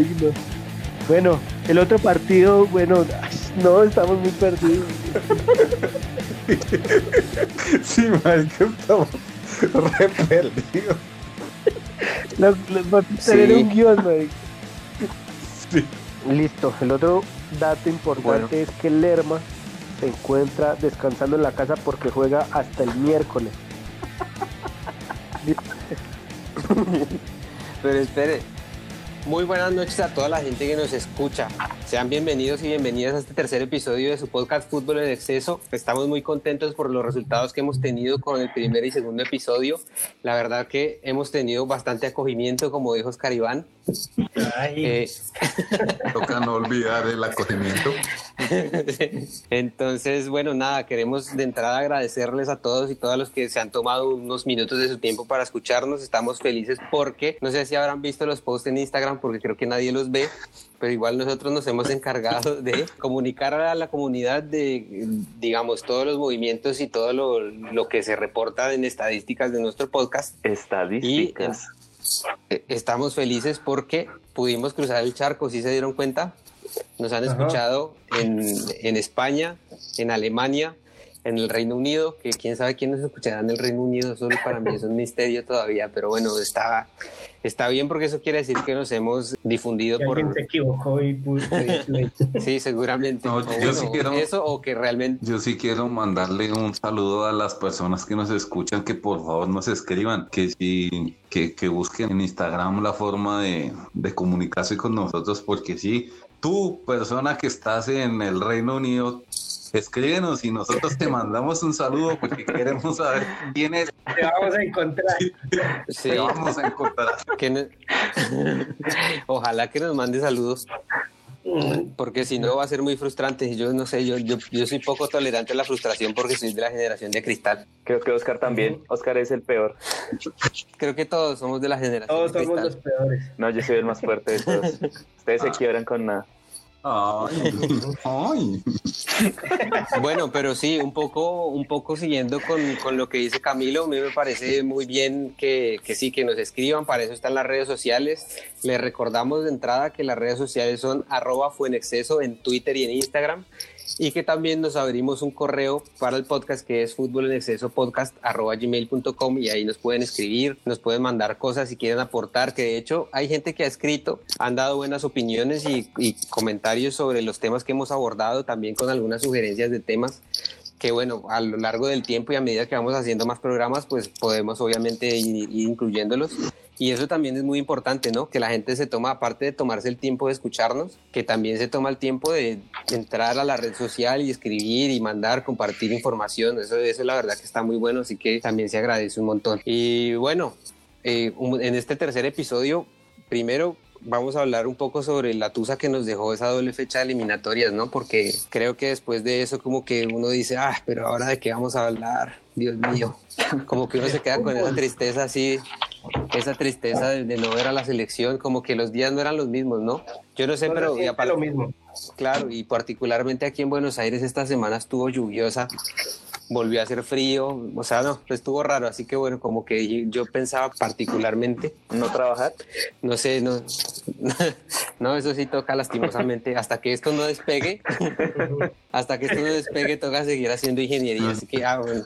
Ay, no. Bueno, el otro partido, bueno, no, estamos muy perdidos. sí, marica, estamos re perdidos. Los, los va a tener un guion, marica. Sí. Listo, el otro dato importante es que Lerma se encuentra descansando en la casa porque juega hasta el miércoles. Pero espere, muy buenas noches a toda la gente que nos escucha. Sean bienvenidos y bienvenidas a este tercer episodio de su podcast Fútbol en Exceso. Estamos muy contentos por los resultados que hemos tenido con el primer y segundo episodio. La verdad que hemos tenido bastante acogimiento, como dijo Oscar Iván. Eh, Toca no olvidar el acogimiento. Entonces, bueno, nada, queremos de entrada agradecerles a todos y todas los que se han tomado unos minutos de su tiempo para escucharnos. Estamos felices porque, no sé si habrán visto los posts en Instagram, porque creo que nadie los ve, pero igual nosotros nos hemos encargado de comunicar a la comunidad de, digamos, todos los movimientos y todo lo, lo que se reporta en estadísticas de nuestro podcast. Estadísticas. Eh, estamos felices porque pudimos cruzar el charco, ¿sí se dieron cuenta? Nos han escuchado en, en, España, en Alemania, en el Reino Unido, que quién sabe quién nos escuchará en el Reino Unido, solo para mí es un misterio todavía, pero bueno, está, está bien porque eso quiere decir que nos hemos difundido por... Alguien se equivocó y Sí, seguramente. yo sí quiero, eso o que realmente... Yo sí quiero mandarle un saludo a las personas que nos escuchan, que por favor nos escriban, que si que, que busquen en Instagram la forma de, de comunicarse con nosotros, porque sí, tú, persona que estás en el Reino Unido, escríbenos y nosotros te mandamos un saludo porque queremos saber quién es. Te vamos a encontrar. Sí. Te vamos a encontrar. Ojalá que nos mande saludos. Porque si no va a ser muy frustrante. Yo no sé, yo, yo, yo soy poco tolerante a la frustración porque soy de la generación de cristal. Creo que Oscar también. Oscar es el peor. Creo que todos somos de la generación Todos de somos cristal. los peores. No, yo soy el más fuerte de todos. Ustedes se quiebran con nada. Ay. Bueno, pero sí, un poco, un poco siguiendo con, con lo que dice Camilo, a mí me parece muy bien que, que sí, que nos escriban, para eso están las redes sociales. Les recordamos de entrada que las redes sociales son arroba fuenexceso en Twitter y en Instagram y que también nos abrimos un correo para el podcast que es fútbol en exceso podcast arroba gmail.com y ahí nos pueden escribir, nos pueden mandar cosas si quieren aportar, que de hecho hay gente que ha escrito, han dado buenas opiniones y, y comentarios sobre los temas que hemos abordado, también con algunas sugerencias de temas que bueno, a lo largo del tiempo y a medida que vamos haciendo más programas, pues podemos obviamente ir, incluyéndolos. Y eso también es muy importante, ¿no? Que la gente se toma, aparte de tomarse el tiempo de escucharnos, que también se toma el tiempo de entrar a la red social y escribir y mandar, compartir información. Eso, eso es la verdad que está muy bueno, así que también se agradece un montón. Y bueno, eh, en este tercer episodio, primero vamos a hablar un poco sobre la tusa que nos dejó esa doble fecha de eliminatorias, ¿no? Porque creo que después de eso como que uno dice, ah, pero ahora de qué vamos a hablar, Dios mío. Como que uno se queda con esa tristeza así, esa tristeza de, de no ver a la selección, como que los días no eran los mismos, ¿no? Yo no sé, No pero y aparte- lo mismo. Claro, y particularmente aquí en Buenos Aires esta semana estuvo lluviosa, volvió a hacer frío, o sea, no, estuvo raro, así que bueno, como que yo pensaba particularmente, ¿No trabajar? no sé, no, no, eso sí toca lastimosamente, hasta que esto no despegue, hasta que esto no despegue toca seguir haciendo ingeniería, así que, ah, bueno,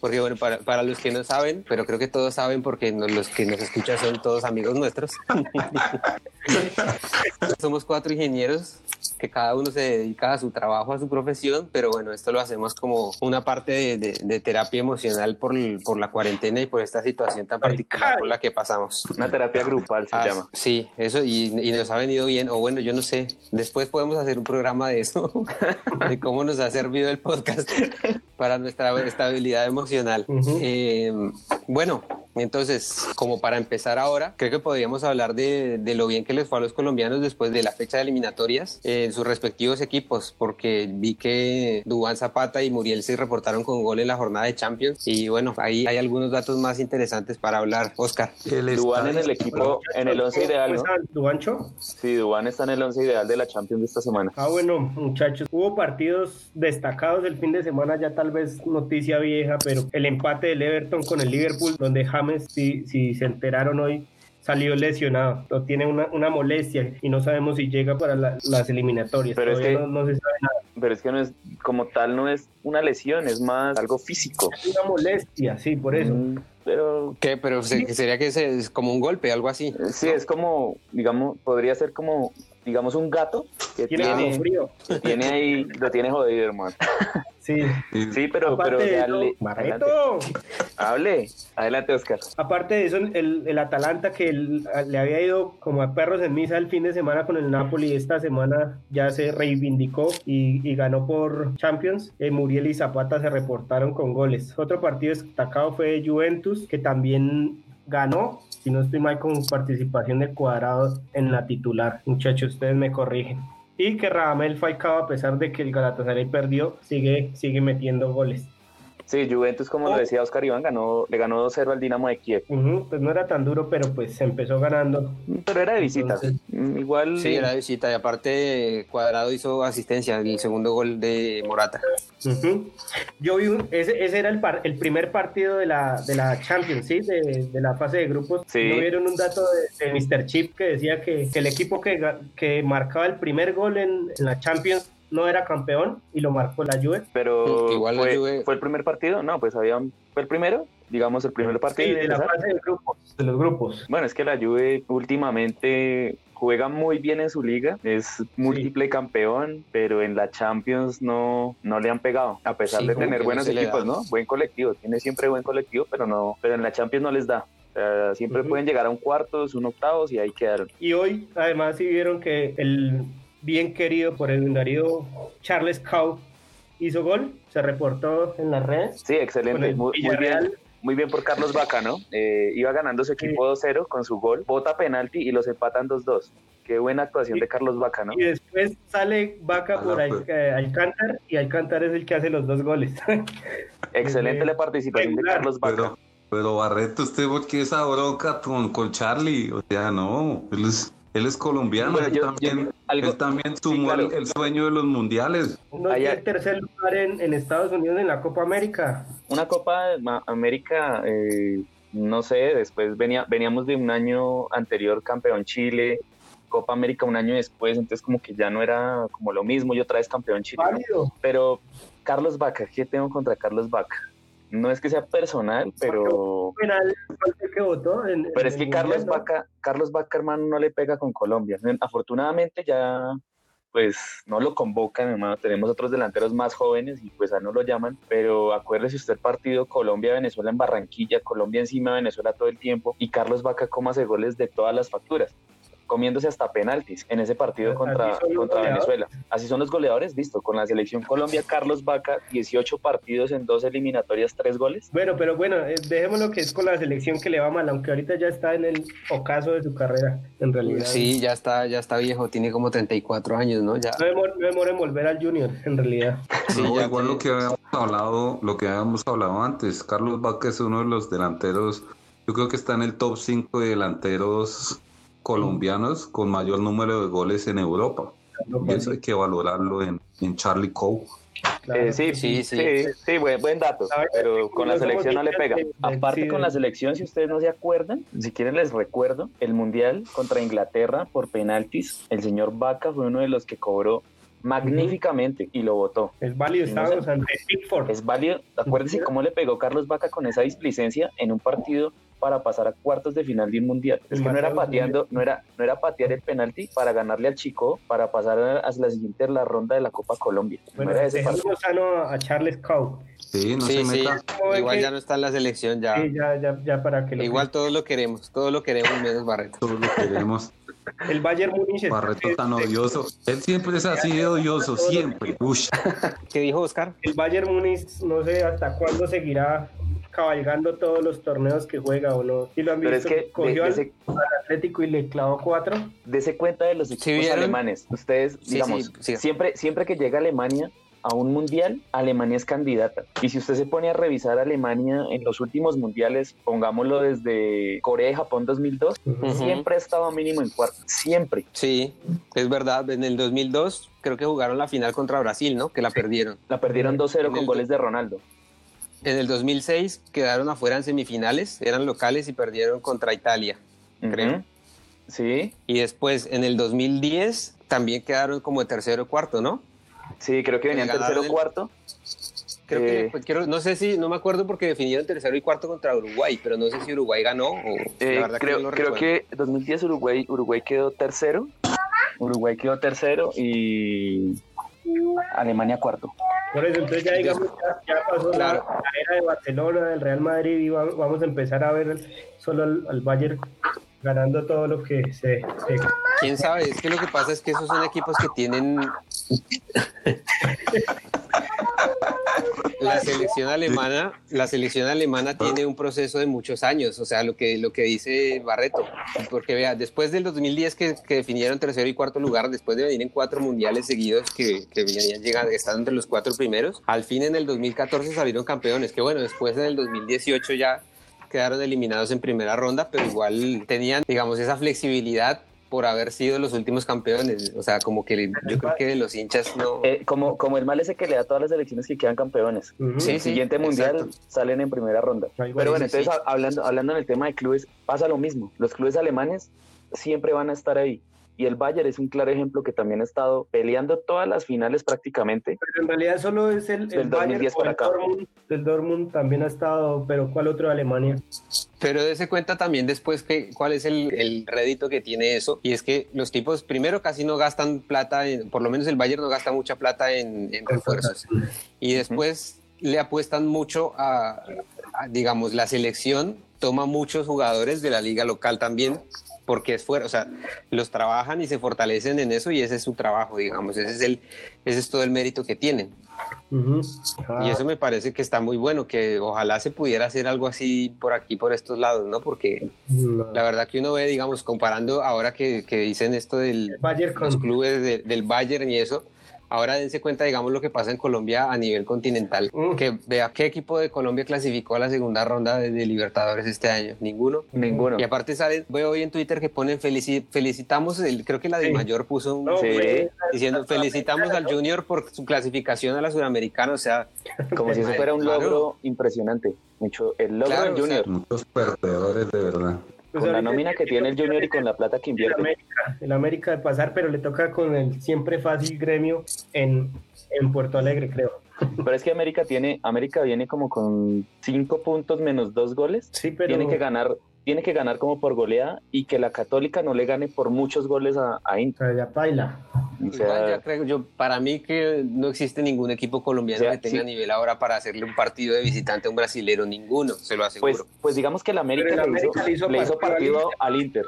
porque bueno, para, para los que no saben, pero creo que todos saben porque no- los que nos escuchan son todos amigos nuestros. Somos cuatro ingenieros que cada uno se dedica a su trabajo, a su profesión, pero bueno, esto lo hacemos como una parte de, de- de terapia emocional por, por la cuarentena y por esta situación tan particular por la que pasamos. Una terapia grupal se Ah, llama. Sí, eso y, y nos ha venido bien, o bueno, yo no sé, después podemos hacer un programa de eso, de cómo nos ha servido el podcast para nuestra estabilidad emocional. Ujú. Eh, bueno, entonces, como para empezar ahora, creo que podríamos hablar de, de lo bien que les fue a los colombianos después de la fecha de eliminatorias eh, en sus respectivos equipos, porque vi que Dubán Zapata y Muriel se reportaron con gol en la jornada de Champions y bueno, ahí hay algunos datos más interesantes para hablar. Oscar. Dubán en el equipo, en el 11 ideal, ¿no? ¿Cómo están, Duancho? Sí, Dubán está en el 11 ideal de la Champions de esta semana. Ah, bueno, muchachos, hubo partidos destacados el fin de semana, ya tal vez noticia vieja, pero el empate del Everton con el Liverpool, donde James, si, si se enteraron hoy, salió lesionado, o tiene una, una molestia y no sabemos si llega para las eliminatorias. Pero es que no, se sabe nada. Pero es que no es, como tal, no es una lesión, es más algo físico. Es una molestia, sí, por eso. Mm, pero... ¿Qué? Pero sería que es como un golpe, algo así. Sí, es como, digamos, podría ser como digamos, un gato que tiene, frío. tiene ahí, lo tiene jodido, hermano. Sí, sí pero, pero adelante. Hable, adelante, Oscar. Aparte de eso, el, el Atalanta que le había ido como a perros en misa el fin de semana con el Napoli, esta semana ya se reivindicó y, y ganó por Champions. Eh, Muriel y Zapata se reportaron con goles. Otro partido destacado fue Juventus, que también ganó, si no estoy mal, con participación de Cuadrado en la titular. Muchachos, ustedes me corrigen. Y que Radamel Falcao, a pesar de que el Galatasaray perdió, sigue, sigue metiendo goles. Sí, Juventus, como lo oh. decía Oscar Iván, ganó, le ganó 2-0 al Dinamo de Kiev. pues no era tan duro, pero pues se empezó ganando. Pero era de visita. Mm, igual. Sí, era de visita. Y aparte, Cuadrado hizo asistencia el segundo gol de Morata. Yo vi un, ese, ese era el, el primer partido de la, de la Champions, ¿sí? De, de la fase de grupos. Sí. ¿No vieron un dato de, de Mr. Chip que decía que, que el equipo que, que marcaba el primer gol en, en la Champions no era campeón y lo marcó la Juve. Pero Igual fue, fue el primer partido, no, pues había fue el primero, digamos el primer partido. de la fase de grupos, de los grupos. Bueno, es que la Juve últimamente juega muy bien en su liga, es múltiple campeón, pero en la Champions no, no le han pegado, a pesar de tener buenos equipos, ¿no? Buen colectivo, tiene siempre buen colectivo, pero no, pero en la Champions no les da. siempre pueden llegar a un cuartos, un octavos y ahí quedaron. Y hoy, además, sí vieron que el bien querido por el Darío Charles Cow, hizo gol, se reportó en las redes. Sí, excelente, muy, bien. Muy bien por Carlos Vaca, ¿no? Eh, iba ganando su equipo 2-0 con su gol, bota penalti y los empatan 2-2. Qué buena actuación de Carlos Vaca, ¿no? Y después sale Vaca por ahí, eh, Alcántar y Alcántar es el que hace los dos goles. Excelente la participación de Carlos Vaca. Pero, Barreto, usted porque esa bronca con, con Charlie, o sea, no, él es él es colombiano, él, también, él también sumó el, sueño de los mundiales. No hay el tercer lugar en, Estados Unidos en la Copa América. Una Copa América, eh, no sé, después venía, veníamos de un año anterior campeón Chile, Copa América un año después, entonces como que ya no era como lo mismo, yo otra vez campeón Chile. Pero Carlos Vaca, ¿qué tengo contra Carlos Vaca? No es que sea personal, pero... pero es que Carlos Vaca, Carlos Vaca, hermano, no le pega con Colombia. Afortunadamente ya pues no lo convocan, hermano. Tenemos otros delanteros más jóvenes y pues a no lo llaman. Pero acuérdese usted el partido Colombia-Venezuela en Barranquilla, Colombia encima de Venezuela todo el tiempo y Carlos Vaca cómo hace goles de todas las facturas comiéndose hasta penaltis en ese partido contra, contra Venezuela. Así son los goleadores, listo. Con la selección Colombia, Carlos Vaca, 18 partidos en dos eliminatorias, tres goles. Bueno, pero bueno, eh, dejemos lo que es con la selección que le va mal, aunque ahorita ya está en el ocaso de su carrera, en realidad. Sí, ya está, ya está viejo, tiene como 34 años, ¿no? Ya. No demora en volver al Junior, en realidad. Sí, igual lo que habíamos hablado, lo que habíamos hablado antes, Carlos Vaca es uno de los delanteros, yo creo que está en el top 5 de delanteros colombianos con mayor número de goles en Europa. Y eso hay que valorarlo en, en Charlie Cole. Eh, sí, sí, sí, sí, buen, dato, pero con la selección no le pega. Aparte con la selección, si ustedes no se acuerdan, si quieren les recuerdo, el Mundial contra Inglaterra por penaltis, el señor Vaca fue uno de los que cobró magníficamente y lo votó. Es válido, estábamos ante Es válido, acuérdense cómo le pegó Carlos Vaca con esa displicencia en un partido para pasar a cuartos de final de un mundial. Es que no era pateando, no era, no era patear el penalti para ganarle al chico para pasar a, la siguiente la ronda de la Copa Colombia. Bueno, no era ese a Charles Cow. Sí, no se meta. Igual ya no está en la selección ya. Sí, ya, ya, ya para que Igual todos lo queremos, todos lo queremos menos Barreto. Todos lo queremos. El Bayern Múnich. Barreto tan odioso. Él siempre es así de odioso, siempre. Ush. ¿Qué dijo Oscar? El Bayern Múnich no sé hasta cuándo seguirá cabalgando todos los torneos que juega o no. Si lo han visto, es que cogió al, Atlético y le clavó cuatro. Dese cuenta de los equipos alemanes. Ustedes, digamos, siempre, siempre que llega Alemania, a un mundial, Alemania es candidata. Y si usted se pone a revisar Alemania en los últimos mundiales, pongámoslo desde Corea y Japón 2002, siempre ha estado mínimo en cuarto, siempre. Sí, es verdad. En el 2002 creo que jugaron la final contra Brasil, ¿no? Que la perdieron. La perdieron 2-0 con goles de Ronaldo. En el 2006 quedaron afuera en semifinales, eran locales y perdieron contra Italia. creo. Sí. Y después en el 2010 también quedaron como de tercero o cuarto, ¿no? Sí, creo que venían tercero o cuarto. Creo que, eh, quiero, no sé si, no me acuerdo porque definieron tercero y cuarto contra Uruguay, pero no sé si Uruguay ganó o eh, creo, creo que 2010 Uruguay, Uruguay quedó tercero, Uruguay quedó tercero y Alemania cuarto. Por eso, entonces ya digamos, ya, pasó la, era de Barcelona, del Real Madrid y vamos a empezar a ver solo al Bayern ganando todo lo que se, ¿Quién sabe? Es que lo que pasa es que esos son equipos que tienen... la selección alemana, la selección alemana tiene un proceso de muchos años, o sea, lo que, lo que dice Barreto, porque vea, después del 2010 que, que definieron tercero y cuarto lugar, después de venir en cuatro mundiales seguidos que, que venían llegando, están entre los cuatro primeros, al fin en el 2014 salieron campeones, que bueno, después en el 2018 ya quedaron eliminados en primera ronda, pero igual tenían, digamos, esa flexibilidad por haber sido los últimos campeones. O sea, como que yo creo que de los hinchas no. Eh, como, como el mal ese que le da a todas las elecciones que quedan campeones. sí, el siguiente mundial salen en primera ronda. Pero bueno, entonces hablando, hablando en el tema de clubes, pasa lo mismo. Los clubes alemanes siempre van a estar ahí y el Bayern es un claro ejemplo que también ha estado peleando todas las finales prácticamente. Pero en realidad solo es el, el Bayern el Dortmund, el Dortmund también ha estado, pero ¿cuál otro de Alemania? Pero dése cuenta también después que cuál es el, el, rédito que tiene eso y es que los tipos primero casi no gastan plata, por lo menos el Bayern no gasta mucha plata en, refuerzos. Y después le apuestan mucho a, digamos, la selección toma muchos jugadores de la liga local también porque es fuera, o sea, los trabajan y se fortalecen en eso y ese es su trabajo, digamos, ese es, el, ese es todo el mérito que tienen. Y eso me parece que está muy bueno, que ojalá se pudiera hacer algo así por aquí, por estos lados, ¿no? Porque la verdad que uno ve, digamos, comparando ahora que, que dicen esto del los clubes del Bayern y eso, Ahora dense cuenta, digamos, lo que pasa en Colombia a nivel continental. Que vea qué equipo de Colombia clasificó a la segunda ronda de, Libertadores este año. Ninguno. Ninguno. Y aparte sale, veo hoy en Twitter que ponen felicitamos, el, creo que la de mayor puso un diciendo felicitamos al Junior por su clasificación a la Sudamericana. O sea, como si eso fuera un logro impresionante. Mucho, el logro del Junior. muchos perdedores, de verdad. Pues con la nómina que tiene el Junior y con la plata que invierte. El América, el América de pasar, pero le toca con el siempre fácil gremio en, en Puerto Alegre, creo. Pero es que América tiene, América viene como con cinco puntos menos dos goles. Sí, pero... Tiene que ganar tiene que ganar como por goleada y que la Católica no le gane por muchos goles a, a Inter. Ya baila. ya creo yo, para mí que no existe ningún equipo colombiano que tenga nivel ahora para hacerle un partido de visitante a un brasilero, ninguno, se lo aseguro. Pues, pues digamos que el América, le, hizo, partido, al Inter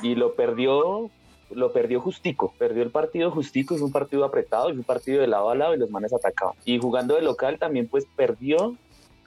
y lo perdió lo perdió justico, perdió el partido justico, es un partido apretado, es un partido de lado a lado y los manes atacaban. Y jugando de local también pues perdió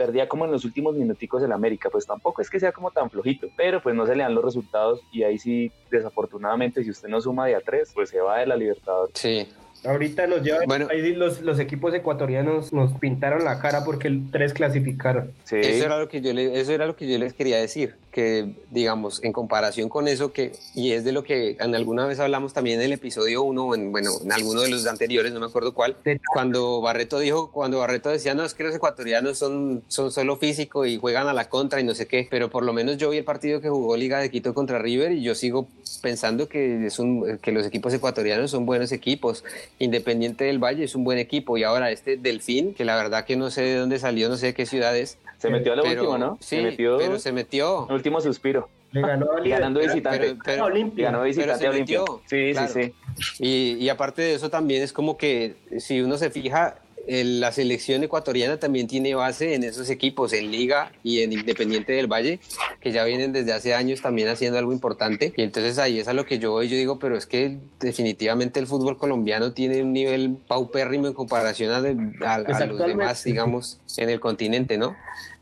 perdía como en los últimos minuticos el América, pues tampoco es que sea como tan flojito, pero pues no se le dan los resultados y ahí sí, desafortunadamente, si usted no suma de a tres, pues se va de la libertad. Sí, Ahorita nos llevan, bueno, ahí los, los, equipos ecuatorianos nos pintaron la cara porque el tres clasificaron. Sí. Eso, era lo que yo le, eso era lo que yo les quería decir, que digamos, en comparación con eso, que y es de lo que en alguna vez hablamos también en el episodio 1, en, bueno, en alguno de los anteriores, no me acuerdo cuál, cuando Barreto dijo, cuando Barreto decía, no, es que los ecuatorianos son, son solo físico y juegan a la contra y no sé qué, pero por lo menos yo vi el partido que jugó Liga de Quito contra River y yo sigo pensando que, es un, que los equipos ecuatorianos son buenos equipos Independiente del Valle es un buen equipo y ahora este Delfín, que la verdad que no sé de dónde salió, no sé de qué ciudad es. Se metió a lo último, ¿no? Sí, se metió, pero se metió. Último suspiro. Le ganó ganando visitante. Pero, ganó visitante a Olimpia. Sí, sí, sí. Y, y aparte de eso también es como que si uno se fija, la selección ecuatoriana también tiene base en esos equipos, en Liga y en Independiente del Valle, que ya vienen desde hace años también haciendo algo importante. Y entonces ahí es a lo que yo voy, yo digo, pero es que definitivamente el fútbol colombiano tiene un nivel paupérrimo en comparación a, los demás, digamos, en el continente, ¿no?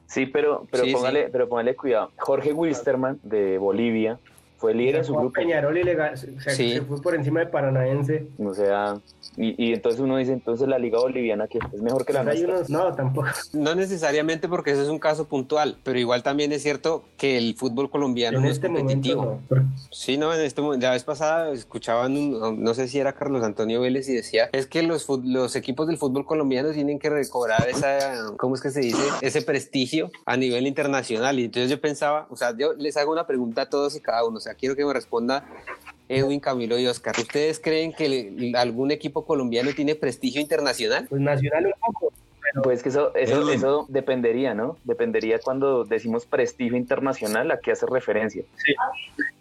Sí, pero, pero, póngale, pero póngale cuidado. Jorge Wilstermann de Bolivia fue líder en su grupo. Peñarol y se fue por encima de Paranaense. O sea, y, entonces uno dice, entonces la liga boliviana que es mejor que la nuestra. no, tampoco. No necesariamente porque ese es un caso puntual, pero igual también es cierto que el fútbol colombiano no es este competitivo. Sí, no, en este la vez pasada escuchaban, no sé si era Carlos Antonio Vélez y decía, es que los, los equipos del fútbol colombiano tienen que recobrar esa, ¿cómo es que se dice? Ese prestigio a nivel internacional. Y entonces yo pensaba, o sea, yo les hago una pregunta a todos y cada uno, sea, quiero que me responda Edwin, Camilo y Oscar. ¿Ustedes creen que algún equipo colombiano tiene prestigio internacional? Pues nacional un poco. Pues que eso, eso, eso dependería, ¿no? Dependería cuando decimos prestigio internacional, a qué hace referencia. Sí.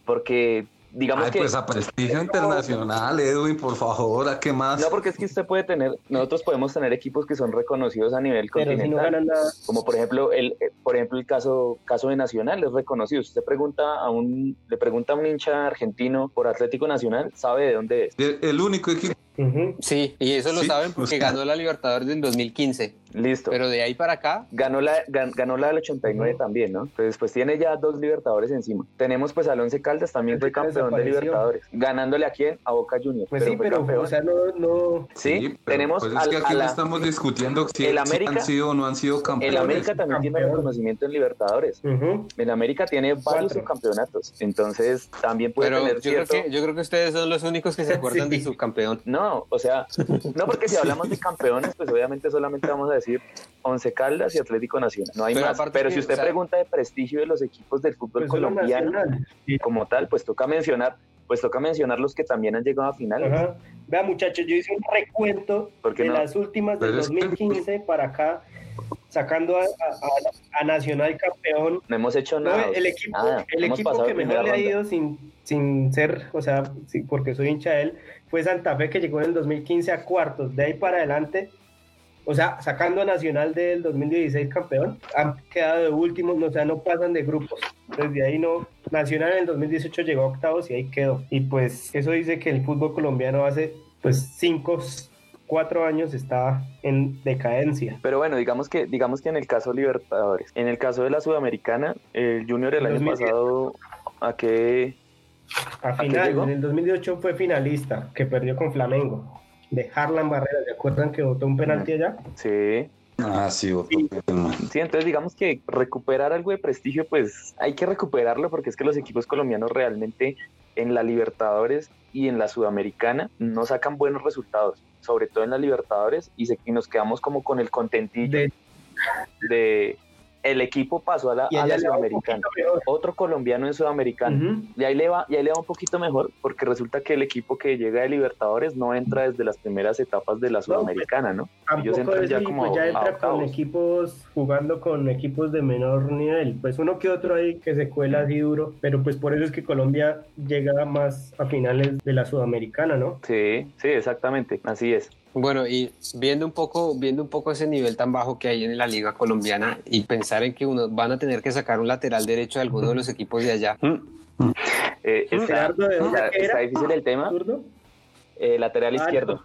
Porque digamos Ay, que... Pues a prestigio internacional, Edwin, por favor, ¿a qué más? No, porque es que usted puede tener, nosotros podemos tener equipos que son reconocidos a nivel continental, como por ejemplo el, eh, por ejemplo el caso, caso de Nacional es reconocido. Usted pregunta a un, le pregunta a un hincha argentino por Atlético Nacional, sabe de dónde es. El, único equipo. Sí, y eso lo saben porque ganó la Libertadores del 2015. Listo. Pero de ahí para acá. Ganó la, ganó la del 89 también, ¿no? Entonces, pues tiene ya dos Libertadores encima. Tenemos pues al Once Caldas, también fue campeón de Libertadores. Ganándole a quién? A Boca Juniors. Pues sí, pero, o sea, no. no... Sí, tenemos. Pues es que aquí no estamos discutiendo si, el América, han sido o no han sido campeones. El América también tiene reconocimiento en Libertadores. El América tiene varios subcampeonatos. Entonces, también puede pero tener. Yo, cierto... creo que, yo creo que ustedes son los únicos que se acuerdan de su campeón. No, o sea, no porque si hablamos de campeones, pues obviamente solamente vamos a decir Once Caldas y Atlético Nacional. No hay Pero más. Pero si usted o sea- pregunta de prestigio de los equipos del fútbol Pues colombiano como tal, pues toca mencionar, pues toca mencionar los que también han llegado a finales. Ajá. Vea, muchachos, yo hice un recuento ¿Por qué de no? las últimas del Pero es que- 2015 para acá, sacando a, a- a- a Nacional campeón. No hemos hecho No, nada. el equipo, nada. el equipo que mejor le ha ido sin, sin ser, o sea, sí, porque soy hincha de él, fue Santa Fe que llegó en el 2015 a cuartos. De ahí para adelante, o sea, sacando a Nacional del 2016 campeón, han quedado de últimos, o sea, no pasan de grupos. Desde ahí no. Nacional en el 2018 llegó a octavos y ahí quedó. Y pues eso dice que el fútbol colombiano hace pues cinco, cuatro años está en decadencia. Pero bueno, digamos que, digamos que en el caso Libertadores, en el caso de la Sudamericana, el Junior el año 2010. pasado, ¿a qué? A final, en el 2018 fue finalista, que perdió con Flamengo. De Harlan Barrera, ¿se acuerdan que votó un penalti allá? Sí, Ah, sí, otro. Sí, entonces digamos que recuperar algo de prestigio, pues hay que recuperarlo porque es que los equipos colombianos realmente en la Libertadores y en la Sudamericana no sacan buenos resultados, sobre todo en la Libertadores y, se- y nos quedamos como con el contentillo De, de el equipo pasó a la, a Sudamericana, otro colombiano en Sudamericana. Ujú. Y ahí, le va, y ahí le va un poquito mejor porque resulta que el equipo que llega de Libertadores no entra desde las primeras etapas de la Sudamericana, ¿no? Ellos entran ya como pues ya a entra con equipos jugando con equipos de menor nivel. Pues uno que otro ahí que se cuela así duro, pero pues por eso es que Colombia llega más a finales de la Sudamericana, ¿no? Sí, sí, exactamente, así es. Bueno, y viendo un poco, viendo un poco ese nivel tan bajo que hay en la liga colombiana y pensar en que uno van a tener que sacar un lateral derecho de alguno de los equipos de allá. Eh, está, Gerardo, ¿de dónde está- difícil el tema. Eh, lateral izquierdo.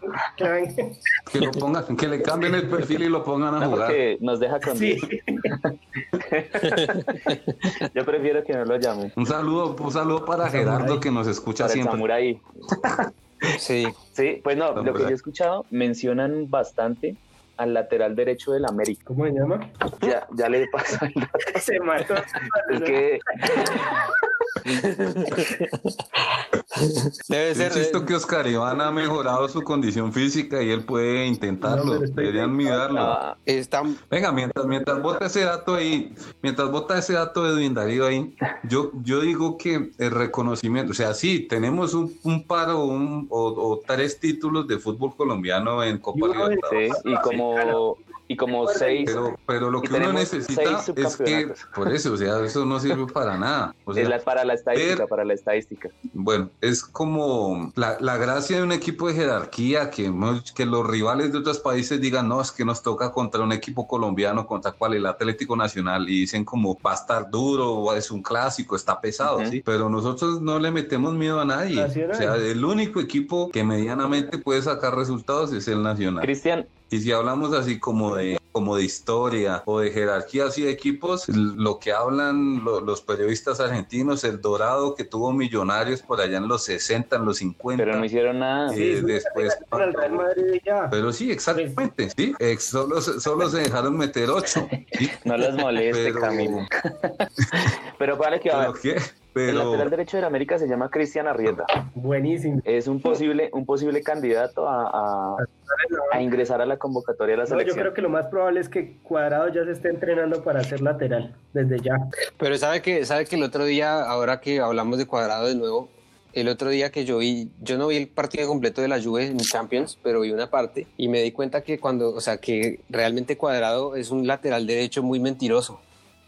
Que lo pongan, que le cambien el perfil y lo pongan a No, jugar. porque nos deja con Sí. 10. Yo prefiero que no lo llamen. Un saludo, un saludo para Gerardo que nos escucha Para el siempre. Sí, Sí, pues no, lo que yo he escuchado, mencionan bastante al lateral derecho del América. ¿Cómo se llama? Ya, ya le dato. Se mató. Es que debe ser. insisto que Oscar Iván ha mejorado su condición física y él puede No, intentarlo. estoy Deberían mirarlo. ah, Está, Venga, mientras, mientras bota ese dato ahí, mientras bota ese dato de Edwin Darío ahí, yo, yo digo que el reconocimiento, o sea, sí, tenemos un, un par o, un- o, o tres títulos de fútbol colombiano en Copa Libertadores. sí, y como, y como seis. Pero, pero lo que uno necesita es que, por eso, o sea, eso no sirve para nada. O sea, es la- para la estadística, ver- para la estadística. Bueno, es como la, la gracia de un equipo de jerarquía, que, que los rivales de otros países digan, no, es que nos toca contra un equipo colombiano, contra cual el Atlético Nacional, y dicen como va a estar duro, o es un clásico, está pesado. ¿sí? Pero nosotros no le metemos miedo a nadie. Nacional. O sea, el único equipo que medianamente puede sacar resultados es el Nacional. Cristian, Y si hablamos así como de, como de historia o de jerarquías y de equipos, lo que hablan lo- los periodistas argentinos, el Dorado que tuvo millonarios por allá en los 60, en los 50. pero no hicieron nada. eh, Sí, después. Para el Real Madrid y ya. Pero sí, exactamente, sí. solo, se- solo se dejaron meter ocho. ¿sí? No los moleste, Pero- Camilo. Pero vale que a ver, Pero. El lateral derecho de América se llama Cristian Arrieta. Buenísimo. Es un posible, un posible candidato a, a, ingresar a la convocatoria de la selección. yo creo que lo más probable es que Cuadrado ya se esté entrenando para ser lateral desde ya. Pero sabe que, sabe que el otro día, ahora que hablamos de Cuadrado de nuevo, el otro día que yo vi, yo no vi el partido completo de la Juve en Champions, pero vi una parte y me di cuenta que cuando, o sea, que realmente Cuadrado es un lateral derecho muy mentiroso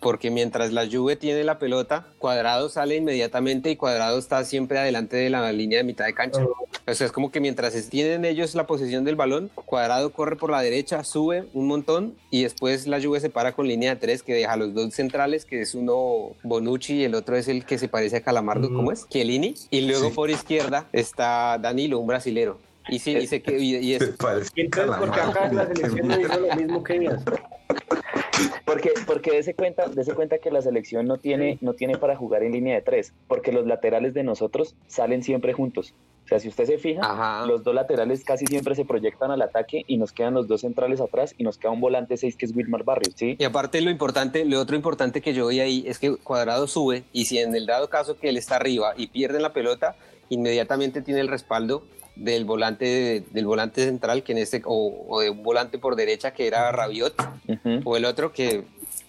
porque mientras la Juve tiene la pelota, Cuadrado sale inmediatamente y Cuadrado está siempre adelante de la línea de mitad de cancha. O sea, es como que mientras tienen ellos la posesión del balón, Cuadrado corre por la derecha, sube un montón y después la Juve se para con línea de tres que deja los dos centrales, que es uno Bonucci y el otro es el que se parece a Calamardo, ¿cómo es? Chiellini. Y luego por izquierda está Danilo, un brasilero. Y sí, y, que, y, es... porque acá la selección no hizo lo mismo que ellos. Porque, porque dése cuenta, dése cuenta que la selección no tiene, no tiene para jugar en línea de tres, porque los laterales de nosotros salen siempre juntos. O sea, si usted se fija, los dos laterales casi siempre se proyectan al ataque y nos quedan los dos centrales atrás y nos queda un volante 6 que es Wilmar Barrios, ¿sí? Y aparte lo importante, lo otro importante que yo vi ahí es que Cuadrado sube y si en el dado caso que él está arriba y pierde la pelota, inmediatamente tiene el respaldo del volante del volante central que en este o, de un volante por derecha que era Rabiot o el otro que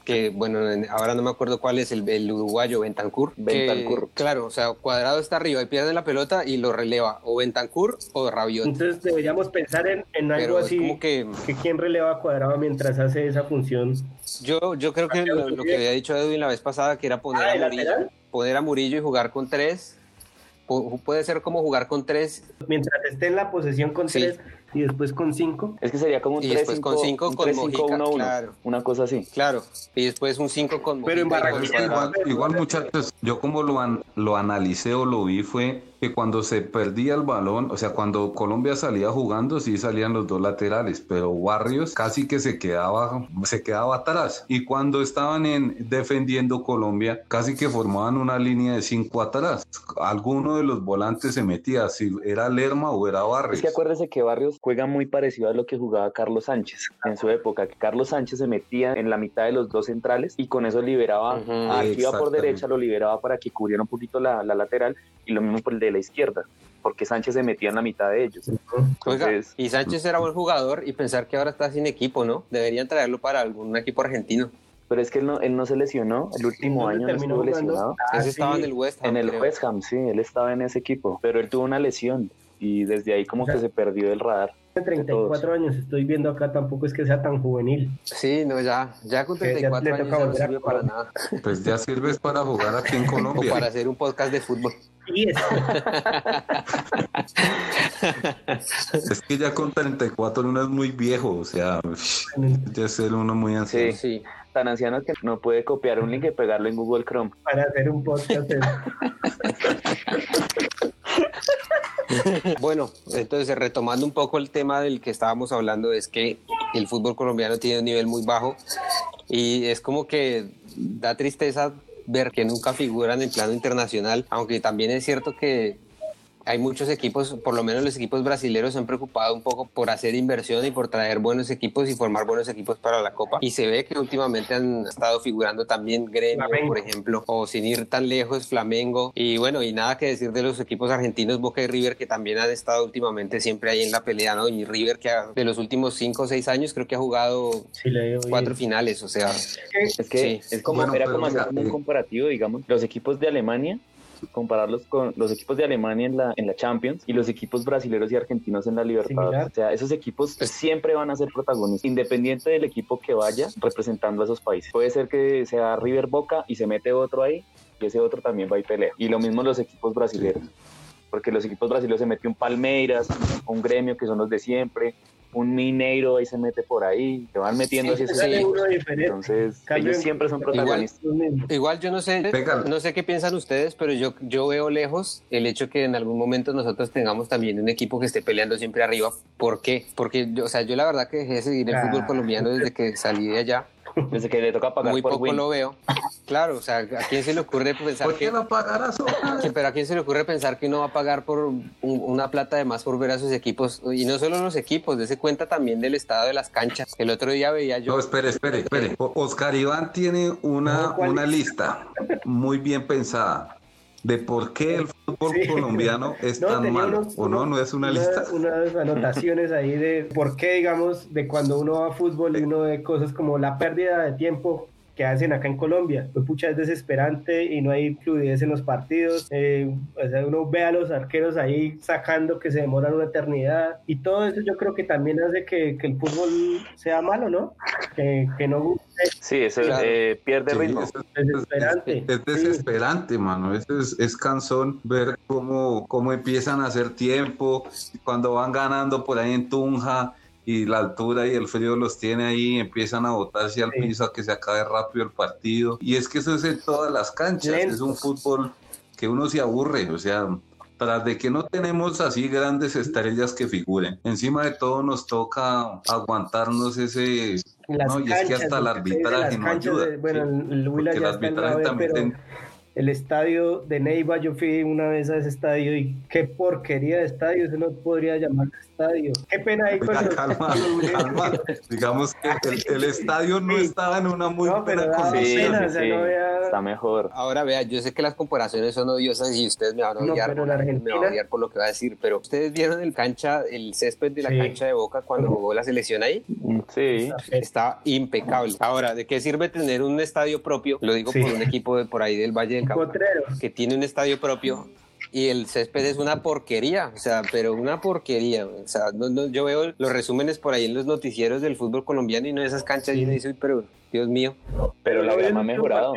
que bueno, ahora no me acuerdo cuál es el, el uruguayo, Bentancur. Bentancur. claro, o sea, Cuadrado está arriba y pierde la pelota y lo releva o Bentancur o Rabiot. Entonces deberíamos pensar en, en algo así, como que, que quién releva a Cuadrado mientras hace esa función. Yo, yo creo que lo, que había dicho Edwin la vez pasada, que era poner, ah, a Murillo, poner a Murillo y jugar con tres puede ser como jugar con tres. Mientras esté en la posesión con tres y después con cinco. Es que sería como un y después con cinco con Mojica, claro. Una cosa así. Claro. Y después un cinco con Pero en igual, igual, muchachos, yo como lo, an, lo analicé o lo vi fue que cuando se perdía el balón, o sea, cuando Colombia salía jugando, sí salían los dos laterales, pero Barrios casi que se quedaba, se quedaba atrás. Y cuando estaban en, defendiendo Colombia, casi que formaban una línea de cinco atrás. Alguno de los volantes se metía, si era Lerma o era Barrios. Es que acuérdese que Barrios juega muy parecido a lo que jugaba Carlos Sánchez en su época, que Carlos Sánchez se metía en la mitad de los dos centrales y con eso liberaba, a iba por derecha, lo liberaba para que cubriera un poquito la, la lateral y lo mismo por el de la izquierda porque Sánchez se metía en la mitad de ellos. y Sánchez era buen jugador y pensar que ahora está sin equipo, ¿no? Deberían traerlo para algún equipo argentino. Pero es que él no, él no se lesionó, el último año no estuvo lesionado. Ah, estaba en el West Ham. En el West Ham, sí, él estaba en ese equipo, pero él tuvo una lesión y desde ahí como que se perdió del radar. 34 años, estoy viendo acá, tampoco es que sea tan juvenil. Sí, no, ya, ya con 34 años ya no sirve para nada. Pues ya sirves para jugar aquí en Colombia. O para hacer un podcast de fútbol. es que ya con 34 uno es muy viejo, o sea, ya ser uno muy anciano. Sí, sí, tan anciano que no puede copiar un link y pegarlo en Google Chrome. Para hacer un podcast. bueno, entonces retomando un poco el tema del que estábamos hablando, es que el fútbol colombiano tiene un nivel muy bajo y es como que da tristeza ver que nunca figuran en plano internacional, aunque también es cierto que hay muchos equipos, por lo menos los equipos brasileños se han preocupado un poco por hacer inversión y por traer buenos equipos y formar buenos equipos para la Copa. Y se ve que últimamente han estado figurando también Gremio, por ejemplo, o sin ir tan lejos, Flamengo. Y bueno, y nada que decir de los equipos argentinos, Boca y River, que también han estado últimamente siempre ahí en la pelea, ¿no? Y River, que de los últimos cinco o seis años, creo que ha jugado cuatro finales, o sea. Es que es como, era como hacer un comparativo, digamos, los equipos de Alemania compararlos con los equipos de Alemania en la, en la Champions y los equipos brasileños y argentinos en la Libertadores. O sea, esos equipos siempre van a ser protagonistas, independiente del equipo que vaya representando a esos países. Puede ser que sea River Boca y se mete otro ahí y ese otro también va y pelea. Y lo mismo los equipos brasileños porque los equipos brasileños se mete un Palmeiras, un gremio que son los de siempre, un Mineiro ahí se mete por ahí, te van metiendo así. Entonces, ellos siempre son protagonistas. Igual, yo no sé, no sé qué piensan ustedes, pero yo, yo veo lejos el hecho que en algún momento nosotros tengamos también un equipo que esté peleando siempre arriba. ¿Por qué? Porque, yo, o sea, yo la verdad que dejé de seguir el fútbol colombiano desde que salí de allá desde que le toca pagar Muy por poco lo veo. Claro, o sea, ¿a quién se le ocurre pensar ¿Por qué que... no? Pero ¿a quién se le ocurre pensar que uno va a pagar por una plata de más por ver a sus equipos? Y no solo los equipos, dése cuenta también del estado de las canchas. El otro día veía yo... No, espere, espere, espere. Oscar Iván tiene una, una lista muy bien pensada de por qué el fútbol colombiano es tan malo, ¿o no? ¿No es una, lista? Unas anotaciones ahí de por qué, digamos, de cuando uno va a fútbol y uno ve cosas como la pérdida de tiempo que hacen acá en Colombia. Pues pucha, es desesperante y no hay fluidez en los partidos. Eh, o sea, uno ve a los arqueros ahí sacando que se demoran una eternidad y todo eso yo creo que también hace que, que el fútbol sea malo, ¿no? Que, que no guste. Sí, eso eh, pierde ritmo. Es, desesperante. Es, desesperante, mano. Es, es, cansón ver cómo, cómo empiezan a hacer tiempo, cuando van ganando por ahí en Tunja y la altura y el frío los tiene ahí, empiezan a botarse al piso a que se acabe rápido el partido. Y es que eso es en todas las canchas, es un fútbol que uno se aburre, o sea, tras de que no tenemos así grandes estrellas que figuren. Encima de todo nos toca aguantarnos ese... no, y es que hasta el arbitraje no ayuda. bueno, el, el arbitraje también el estadio de Neiva, yo fui una vez a ese estadio y qué porquería de estadio, eso no podría llamar estadio. Qué pena ahí Oiga, calma, calma. Digamos que el, estadio no estaba en una muy buena condición. Está mejor. Ahora vea, yo sé que las comparaciones son odiosas y ustedes me van a odiar, me van a odiar por lo que va a decir, pero ustedes vieron el cancha, el césped de la cancha de Boca cuando jugó la selección ahí? Sí. Está impecable. Ahora, ¿de qué sirve tener un estadio propio? Lo digo por un equipo de por ahí del Valle del que tiene un estadio propio y el césped es una porquería, o sea, pero una porquería. O sea, yo veo los resúmenes por ahí en los noticieros del fútbol colombiano y no esas canchas y uno dice, pero Dios mío. Pero la grama ha mejorado.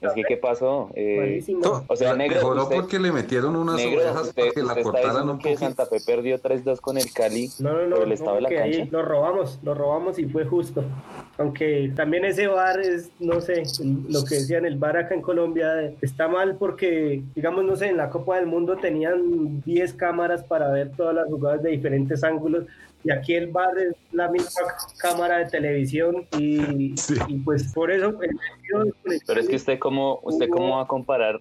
Es que, ¿qué pasó? Eh, o sea, negro. Mejoró porque le metieron unas orejas para que la cortaran un que Santa Fe perdió 3-2 con el Cali no, no, no, por el estado de la cancha. Ahí lo robamos, lo robamos y fue justo. Aunque también ese bar es, no sé, lo que decían, el bar acá en Colombia está mal porque, digamos, no sé, en la Copa del Mundo tenían 10 cámaras para ver todas las jugadas de diferentes ángulos y aquí el bar es la misma cámara de televisión y, pues por eso pero es que usted cómo usted cómo va a comparar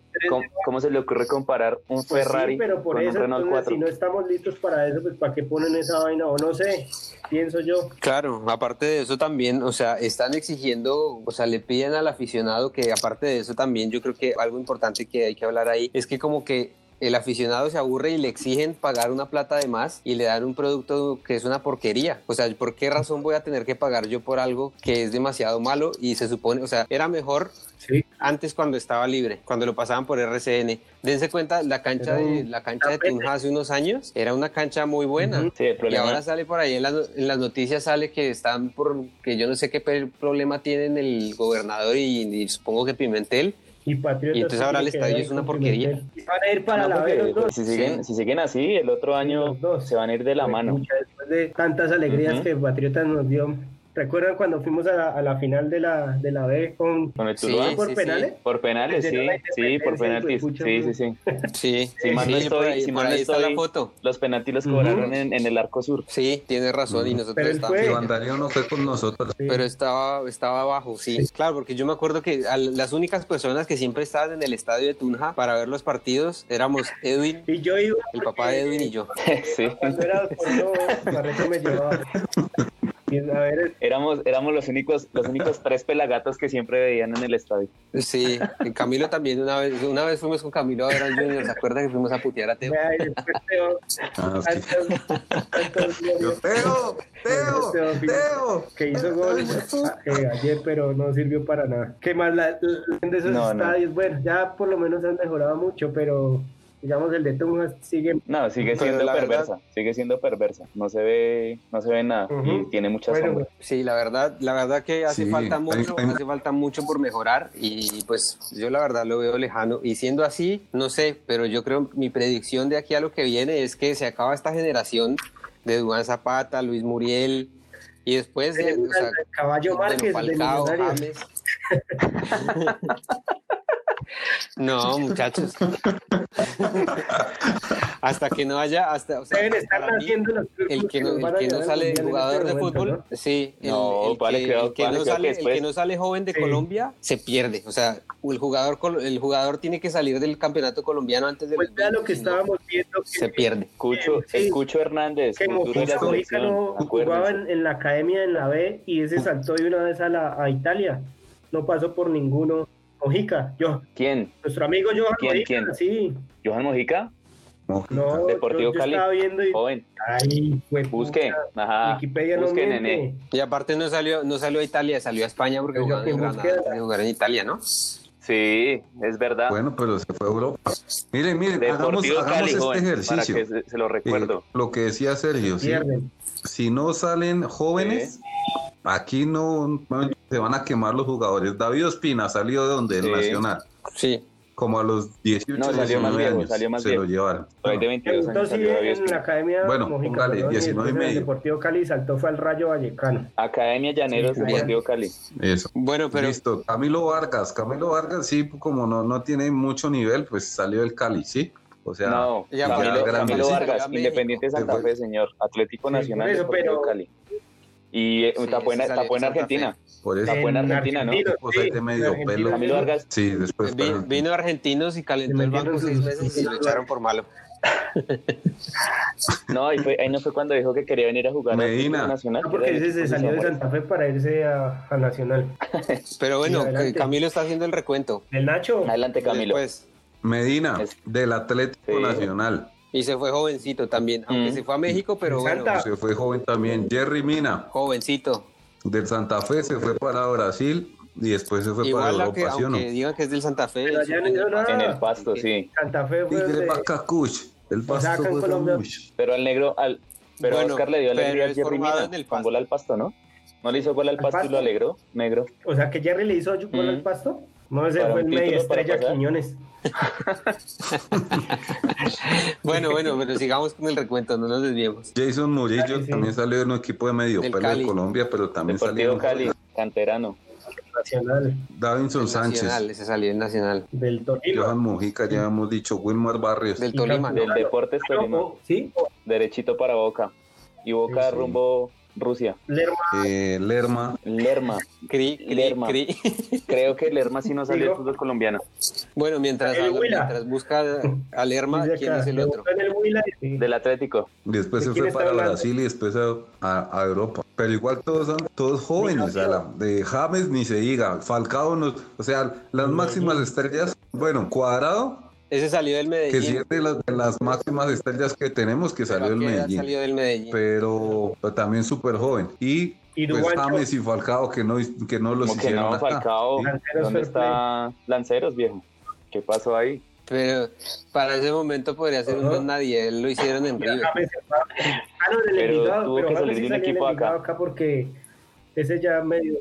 cómo, se le ocurre comparar un pues Ferrari pero por con eso, un Renault 4 si no estamos listos para eso pues para qué ponen esa vaina o no sé pienso yo. Claro aparte de eso también o sea están exigiendo o sea le piden al aficionado que aparte de eso también yo creo que algo importante que hay que hablar ahí es que como que el aficionado se aburre y le exigen pagar una plata de más y le dan un producto que es una porquería. O sea, ¿por qué razón voy a tener que pagar yo por algo que es demasiado malo y se supone, o sea, era mejor antes cuando estaba libre, cuando lo pasaban por RCN. Dense cuenta, la cancha de la cancha de Tunja hace unos años era una cancha muy buena. y ahora sale por ahí en las, en las, noticias sale que están por que yo no sé qué problema tienen el gobernador y supongo que Pimentel y, entonces ahora el estadio es una porquería. Van a ir para la B Si siguen, si siguen así, el otro año se van a ir de la mano. Después de tantas alegrías que Patriotas nos dio ¿Recuerdan cuando fuimos a la, final de la, de la B con, ¿Con el por penales? Por penales, sí, sí, por penaltis. Sí, sí, sí. Sí, si mal no estoy, si mal no estoy, la foto. Los penaltis los cobraron en, en, el arco sur. Sí, tienes razón, y nosotros estábamos. No fue con nosotros. Pero estaba, estaba abajo, sí. Claro, porque yo me acuerdo que las únicas personas que siempre estaban en el estadio de Tunja para ver los partidos éramos Edwin, y yo iba, el papá de Edwin y yo. sí. Cuando era por me llevaba. Éramos, éramos los únicos, los únicos tres pelagatos que siempre veían en el estadio. Sí, Camilo también una vez, una vez fuimos con Camilo a ver al Junior, ¿se acuerda que fuimos a putear a Teo? Teo, ah, Teo, Teo, Teo, que hizo gol eh, ayer, pero no sirvió para nada. ¿Qué más la, de esos estadios? Bueno, ya por lo menos han mejorado mucho, pero digamos el de Tunja sigue no sigue siendo perversa sigue siendo perversa no se ve no se ve nada y tiene muchas bueno, sí la verdad la verdad que hace falta mucho hace falta mucho por mejorar y pues yo la verdad lo veo lejano y siendo así no sé pero yo creo mi predicción de aquí a lo que viene es que se acaba esta generación de Duan Zapata Luis Muriel y después de, o sea, caballo Márquez de No, muchachos. hasta que no haya, hasta, o sea, Deben estar haciendo los el que no, el que no sale jugador de fútbol, sí, el, no, el, vale, que, el que, no sale, el que no sale joven de sí. Colombia se pierde, o sea, el jugador el jugador tiene que salir del campeonato colombiano antes de pues lo que estábamos viendo que se pierde. Escucho, sí, escucho Hernández, que no jugaba en, en, la academia en la B y ese saltó de una vez a la a Italia, no pasó por ninguno Mojica, yo. ¿Quién? Nuestro amigo Johan ¿Quién, Mojica, quién? sí. ¿Johan Mojica? No, Deportivo yo, yo Cali. estaba viendo y... Joven. Ay, fue Busque. puta, Ajá. Wikipedia no Busque, miente. nene. Y aparte no salió, no salió a Italia, salió a España porque jugaba en en Italia, ¿no? Sí, es verdad. Bueno, pero se fue a Europa. Miren, miren, hagamos, Deportivo hagamos Cali, este joven, para ejercicio. que se, se lo recuerdo. Eh, lo que decía Sergio, ¿sí? Si no salen jóvenes, aquí no, no se van a quemar los jugadores. David Ospina salió de donde, Sí. el Nacional, Sí. como a los 18, No, salió 19 más viejo, años, salió más se viejo. lo llevaron. Ahí de Bueno, 22 Debutó años salió David en la. Academia Bueno, Mojica, póngale, perdón, y 19 y en el medio. Deportivo Cali saltó fue al Rayo Vallecano. Academia Llaneros, Sí, Deportivo Cali. eso. Bueno, pero Listo, Camilo Vargas, Camilo Vargas sí, como no, no tiene mucho nivel, pues salió del Cali, ¿sí? O sea, No, Camilo. Camilo Vargas, Independiente. Santa. Fe, señor. Atlético Sí, Nacional, eso, Deportivo pero- Cali. Y eh, Sí, tapó, en, tapó Argentina. por eso. Tapó en Argentina, ¿no? Pues sí, de medio pelo. Camilo Vargas. Sí, después vi- vino argentinos y calentó Le el banco seis meses y lo echaron por malo. No, ahí, fue, ahí no fue cuando dijo que quería venir a jugar Medina. Atlético Nacional. No, que porque ese se salió de. Santa Fe para irse a, a Nacional. Pero bueno, Camilo está haciendo el recuento. El Nacho, Adelante, Camilo. Después, Medina, del Atlético Sí. Nacional. Y se fue jovencito también, aunque Mm. se fue a México, pero En bueno. Se fue joven también. Jerry Mina, jovencito. del Santa Fe, se fue para Brasil y después se fue Igual para Europa, ¿sí o no? aunque digan que es del Santa Fe. Pero allá no hizo nada. En el pasto, sí. Santa Fe fue Tigre donde- Bacacuch, el O sea, pasto fue Colombia-. Pero al negro, al, pero Bueno, Oscar le dio alegría a Jerry Mina en el con Pasto. gol al pasto, ¿no? ¿No le hizo gol al ¿Al pasto y lo alegró? Negro. O sea, que Jerry le hizo gol Mm. al pasto. No, ese fue el para estrella. Quiñones. Bueno, bueno, pero sigamos con el recuento, no nos desviemos. Jason Murillo Cali, sí. también salió de un equipo de medio de Cali. Colombia, pero también salió Deportivo Cali, canterano. Nacional Davinson El Sánchez, Nacional, ese salió el Nacional. del Tolima. Johan Mujica, ya hemos dicho, Wilmar Barrios. Del Tolima. Del Deportes Tolima. Sí, Derechito para Boca. Y Boca Sí, sí. rumbo Rusia. Lerma. Eh, Lerma, Lerma. Cri, cri, Lerma. cri. Creo que Lerma sí no salió del fútbol colombiano. Bueno, mientras, El busca a Lerma, ¿quién es el otro? el Del Atlético. después ¿De se fue para? Brasil y después a, a- a Europa. Pero igual todos son todos jóvenes, a la- de James ni se diga, Falcao, no, o sea, las máximas estrellas, bueno, Cuadrado, Ese salió del que sí Medellín. es de las, de las máximas estrellas que tenemos, que salió ¿a del Medellín. salió del Medellín. pero, pero también súper joven. Y Y pues. James y Falcao que no, que no los Como que hicieron no. Falcao. Lanceros ¿Dónde está Lanceros, viejo? ¿Qué pasó ahí? Pero para ese momento podría ser un Ajá. don nadie, él lo hicieron en River. James se fue a- Ah, no, en el Pero Envigado, tuvo pero que salir de un salió en el equipo acá. Acá porque ese ya medio.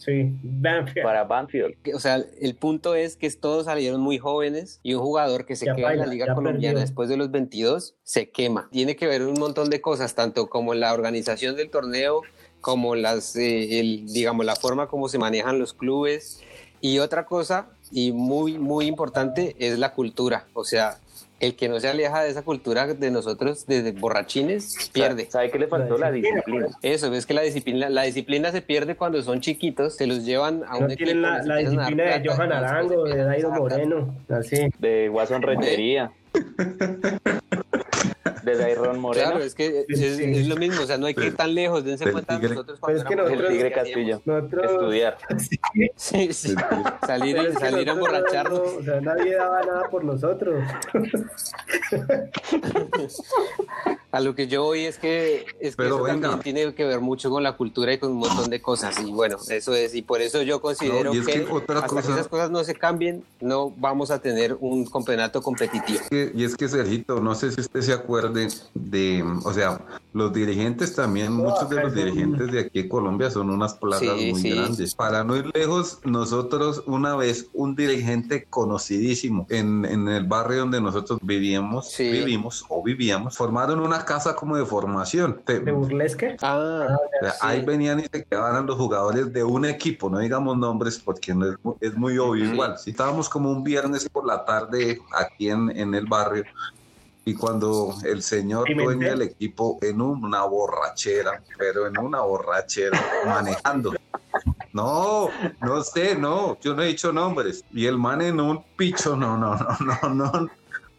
Sí, Banfield. Para Banfield. O sea, el punto es que todos salieron muy jóvenes y un jugador que se Ya queda en la Liga Colombiana perdió. después de los 22 se quema. Tiene que ver un montón de cosas, tanto como la organización del torneo, como las, eh, el, digamos, la forma como se manejan los clubes. Y otra cosa, y muy, muy importante, es la cultura. O sea, el que no se aleja de esa cultura de nosotros desde borrachines pierde. ¿Sabe qué le faltó? La La disciplina. Eso, es que la disciplina, la disciplina se pierde cuando son chiquitos, se los llevan a un No equipo. tienen la, la disciplina de Johan Arango, de plata. Moreno. Así. De Guasón Rentería. De Dairon Moreno. Claro, es que es, Sí. es lo mismo, o sea, no hay que ir tan lejos, dense cuenta Tigre. nosotros Pero es que éramos el nosotros- Tigre Castillo. Nosotros. Estudiar. Sí, sí. Salir, Pero es que salir a nosotros emborracharnos. no- o sea, nadie daba nada por nosotros. A lo que yo voy es que, es que eso venga. también tiene que ver mucho con la cultura y con un montón de cosas. Y bueno, eso es, y por eso yo considero No, es que, que hasta que cosa- esas cosas no se cambien, no vamos a tener un campeonato competitivo. que- y es que Sergito, no sé si usted se acuerde de, o sea, los dirigentes también, muchos de los dirigentes de aquí de Colombia son unas plazas Sí, muy sí. grandes. Para no ir lejos, nosotros una vez, un dirigente conocidísimo en, en el barrio donde nosotros vivíamos, Sí. vivimos o vivíamos, formaron una casa como de formación. ¿De burlesque? Ah, o sea, sí. Ahí venían y se quedaban los jugadores de un equipo, no digamos nombres porque no es, mu- es muy obvio Sí. igual. Si estábamos como un viernes por la tarde aquí en, en el barrio y cuando el señor dueño del equipo en una borrachera, pero en una borrachera, manejando. No, no sé, no, yo no he dicho nombres. Y el man en un picho, no, no, no, no, no.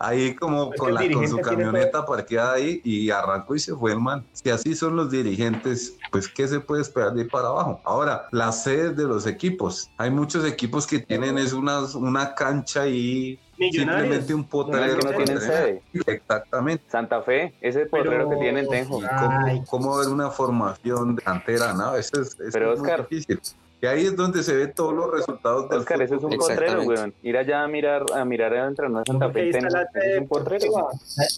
Ahí como con, la, con su camioneta parqueada ahí y arrancó y se fue el man. Si así son los dirigentes, pues ¿qué se puede esperar de ir para abajo? Ahora, las sedes de los equipos. Hay muchos equipos que tienen es una, una cancha y simplemente un potrero. que no tienen sede. Exactamente. Santa Fe, ese potrero que tiene el Tenjo. ¿Cómo, ¿Cómo, ver una formación delantera? No, eso es, Pero Oscar, difícil. Y ahí es donde se ve todos los resultados del Oscar, eso es un potrero, weón. Ir allá a mirar, a mirar adentro no es Santa Fe, es un potrero.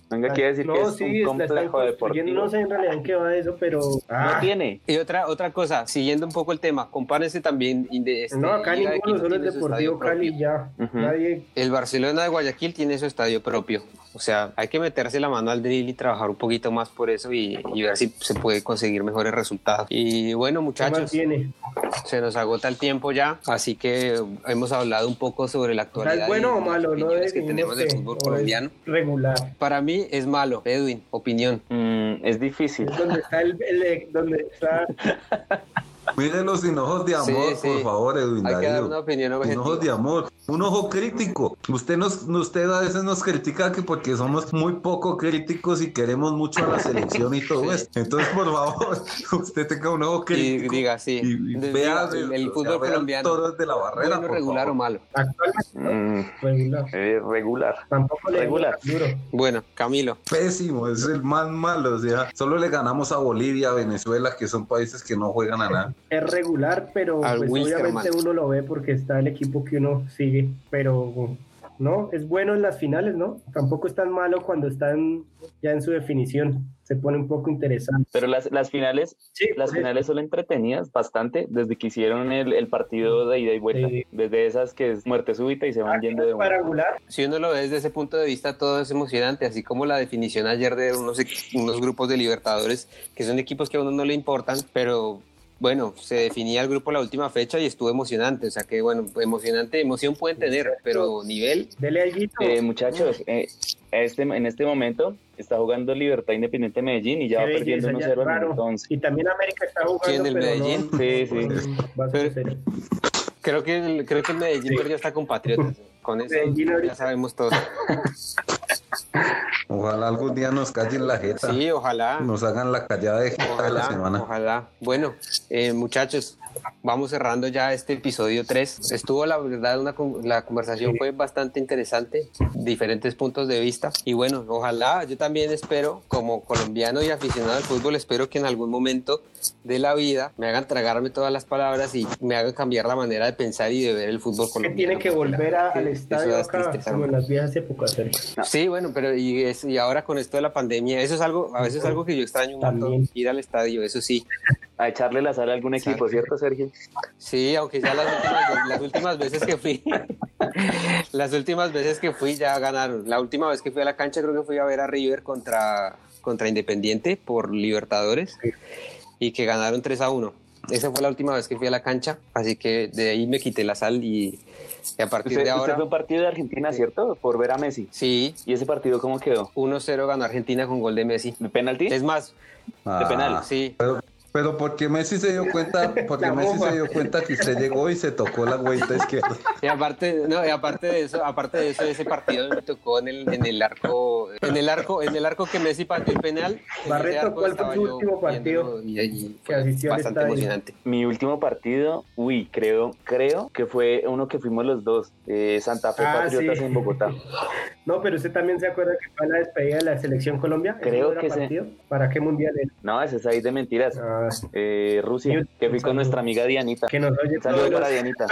Venga, quiere decir que es un complejo deportivo. Yo no sé en realidad en qué va eso, pero... No ah. tiene. Y otra, otra cosa, siguiendo un poco el tema, compárese también... De este, no, acá ninguno, solo el Deportivo Cali ya. Nadie... El Barcelona de Guayaquil tiene su estadio propio. O sea, hay que meterse la mano al drill y trabajar un poquito más por eso y, ver si se puede conseguir mejores resultados. Y bueno, muchachos, se nos agota el tiempo ya, así que hemos hablado un poco sobre la actualidad. ¿Es bueno o malo? No que tenemos del fútbol colombiano. Regular. Para mí es malo. Edwin, opinión. Mm, es difícil. ¿Dónde está el, el donde está Mírenlo sin ojos de amor, por favor, Edwin Hay que dar una opinión Sin ojos de amor, un ojo crítico. Usted nos, usted a veces nos critica que porque somos muy poco críticos y queremos mucho a la selección y todo esto. Entonces, por favor, usted tenga un ojo crítico. Y diga, sí. Y, vea el, fútbol colombiano. de la barrera. regular o malo. Actualmente. Mm, regular. Eh, regular. Tampoco regular. Duro. Bueno, Camilo. Pésimo, es el más malo. O sea, solo le ganamos a Bolivia, a Venezuela, que son países que no juegan a nada es regular, pero pues, obviamente uno lo ve porque está el equipo que uno sigue, pero no, es bueno en las finales, ¿no? Tampoco es tan malo cuando están ya en su definición, se pone un poco interesante. Pero las, las finales, las finales son entretenidas bastante desde que hicieron el, partido de ida y vuelta, desde esas que es muerte súbita y se van yendo de regular. Si uno lo ve desde ese punto de vista, todo es emocionante, así como la definición ayer de unos, unos grupos de Libertadores, que son equipos que a uno no le importan, pero bueno, se definía el grupo la última fecha y estuvo emocionante. O sea que, bueno, emocionante, emoción pueden tener, pero nivel. Dele eh, muchachos, eh, este, en este momento está jugando Libertad Independiente Medellín y ya va perdiendo 1-0 entonces. Y también América está jugando. ¿Quién del Medellín? sí, sí. creo, que el, creo que el Medellín perdió hasta con Patriotas. Con eso ya sabemos todo. Ojalá algún día nos callen la jeta. Sí, ojalá. Nos hagan la callada de jeta de la semana. Ojalá. Bueno, eh, muchachos, vamos cerrando ya este episodio 3. Estuvo, la verdad, una, la conversación fue bastante interesante, diferentes puntos de vista. Y bueno, ojalá, yo también espero, como colombiano y aficionado al fútbol, espero que en algún momento de la vida me hagan tragarme todas las palabras y me hagan cambiar la manera de pensar y de ver el fútbol colombiano. Que tiene que volver al estadio acá, como en las viejas épocas. Sí, bueno, pero y, y ahora con esto de la pandemia, eso es algo, a veces es algo que yo extraño un ir al estadio, eso sí a echarle la sal a algún equipo, ¿cierto, Sergio? Sí, aunque ya las últimas, las últimas veces que fui, las últimas veces que fui ya ganaron. La última vez que fui a la cancha creo que fui a ver a River contra, contra Independiente por Libertadores y que ganaron 3 a 1. Esa fue la última vez que fui a la cancha, así que de ahí me quité la sal y, a partir de ahora... Usted fue un partido de Argentina, ¿cierto? Por ver a Messi. Sí. ¿Y ese partido cómo quedó? 1-0 ganó Argentina con gol de Messi. ¿De penalti? Es más, de penal. Ah, sí. Pero porque Messi se dio cuenta, porque Messi se dio cuenta que usted llegó y se tocó la vuelta izquierda. Y aparte, no, y aparte de eso, aparte de eso, ese partido me tocó en el, en el arco, en el arco, en el arco que Messi pateó el penal. Barreto, ¿cuál fue su último partido? Y fue bastante emocionante. Mi último partido, uy, creo, creo que fue uno que fuimos los dos, eh, Santa Fe ah, Patriotas en Bogotá. No, pero usted también se acuerda que fue la despedida de la selección Colombia. Creo que sí. ¿Para qué mundial era? No, ese es ahí de mentiras. Ah, eh, Rusia, que fui con nuestra amiga Dianita. Que nos oye Saludos para Dianita.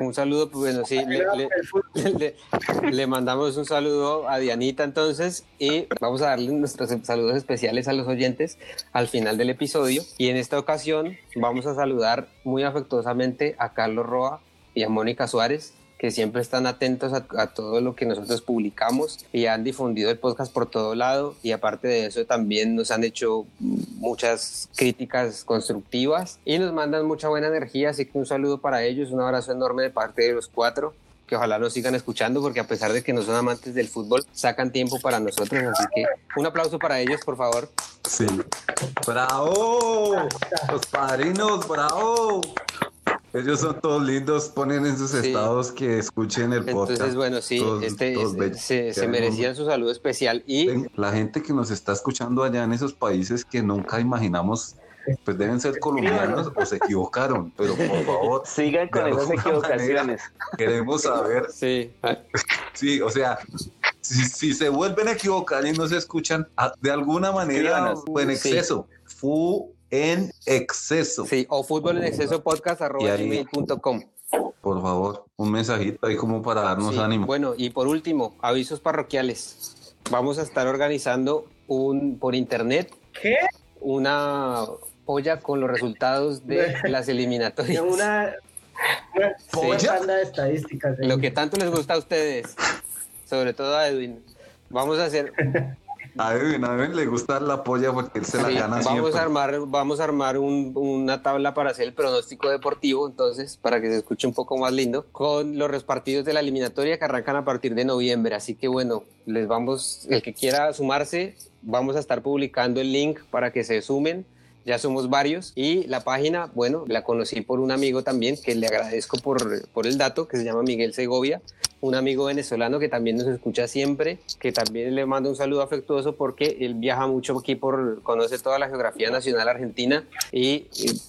Un saludo, pues bueno, sí, le, mandamos un saludo a Dianita entonces y vamos a darle nuestros saludos especiales a los oyentes al final del episodio. Y en esta ocasión vamos a saludar muy afectuosamente a Carlos Roa y a Mónica Suárez que siempre están atentos a, todo lo que nosotros publicamos y han difundido el podcast por todo lado y aparte de eso también nos han hecho muchas críticas constructivas y nos mandan mucha buena energía, así que un saludo para ellos, un abrazo enorme de parte de los cuatro que ojalá nos sigan escuchando porque a pesar de que no son amantes del fútbol, sacan tiempo para nosotros, así que un aplauso para ellos, por favor. Sí. ¡Bravo! Los padrinos, bravo. Ellos son todos lindos, ponen en sus estados que escuchen el podcast. Entonces, bueno, sí, este, se, se merecían su saludo especial. Y la gente que nos está escuchando allá en esos países que nunca imaginamos pues deben ser colombianos o se equivocaron, pero por favor. Sigan con esas equivocaciones. queremos saber. Sí. Sí, o sea, si, se vuelven a equivocar y no se escuchan, ah, de alguna manera o en exceso. Fu en exceso. Sí, o fútbol en exceso podcast arroba gmail.com. Por favor, un mensajito ahí como para darnos ánimo. Bueno, y por último, avisos parroquiales. Vamos a estar organizando un por internet. ¿Qué? Una polla con los resultados de las eliminatorias. Una, una, de estadísticas. Lo que tanto les gusta a ustedes, sobre todo a Edwin. Vamos a hacer a Edwin, a Edwin le gusta la polla porque él se la gana vamos siempre. A armar, vamos a armar una tabla para hacer el pronóstico deportivo, entonces, para que se escuche un poco más lindo, con los repartidos de la eliminatoria que arrancan a partir de noviembre. Así que bueno, les vamos, el que quiera sumarse, vamos a estar publicando el link para que se sumen ya somos varios y la página, bueno, la conocí por un amigo también que le agradezco por, por el dato, que se llama Miguel Segovia, un amigo venezolano que también nos escucha siempre, que también le mando un saludo afectuoso porque él viaja mucho aquí por, conoce toda la geografía nacional argentina y,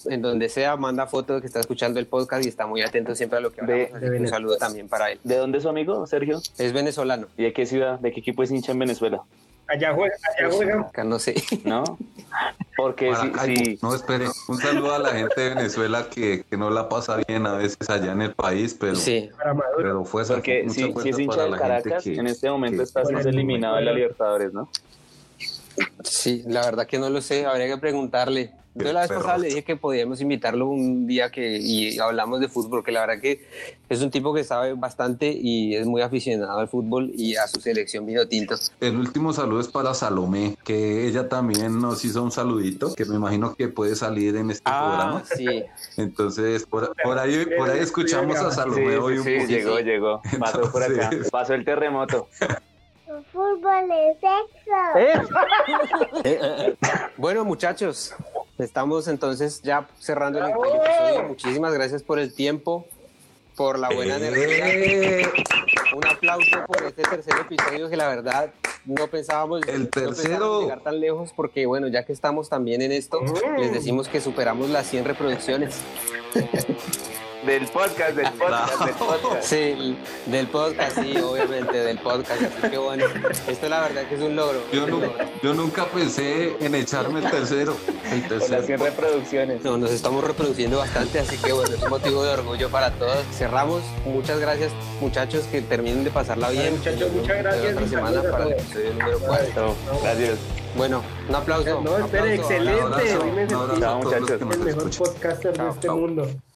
en donde sea manda fotos que está escuchando el podcast y está muy atento siempre a lo que hablamos. De, un saludo también para él. ¿De dónde es su amigo, Sergio? Es venezolano. ¿Y de qué ciudad, de qué equipo es hincha en Venezuela? Allá juega, allá juega. Acá no sé. ¿No? Porque si, No, espere. Un saludo a la gente de Venezuela que, que, no la pasa bien a veces allá en el país, pero, sí. pero fue Porque si, si, es hincha de Caracas, en este momento está siendo eliminado de la Libertadores, ¿no? Sí, la verdad que no lo sé. Habría que preguntarle. Yo la vez pasada le dije que podíamos invitarlo un día que y hablamos de fútbol, que la verdad que es un tipo que sabe bastante y es muy aficionado al fútbol y a su selección vino tinto. El último saludo es para Salomé, que ella también nos hizo un saludito, que me imagino que puede salir en este ah, programa. Sí. Entonces, por, ahí, por ahí escuchamos a Salomé hoy un sí, llegó, llegó. Pasó por acá. Pasó el terremoto. Fútbol es sexo. bueno, muchachos, Estamos entonces ya cerrando el, episodio. Muchísimas gracias por el tiempo, por la buena energía. Un aplauso por este tercer episodio que la verdad no pensábamos, el tercero. llegar tan lejos porque bueno, ya que estamos también en esto, les decimos que superamos las 100 reproducciones. Del podcast, del podcast, del podcast. Sí, del podcast, sí, obviamente, del podcast. Así que bueno, esto la verdad que es un logro. Yo, nunca pensé en echarme el tercero. El tercero. las 100 reproducciones. No, nos estamos reproduciendo bastante, así que bueno, es un motivo de orgullo para todos. Cerramos. Muchas gracias, muchachos, que terminen de pasarla bien. muchachos, muchas gracias. Otra semana para el episodio número 4. Gracias. Bueno, un aplauso. No, espere, excelente. Un abrazo, Hoy me sentí el mejor podcaster de este mundo.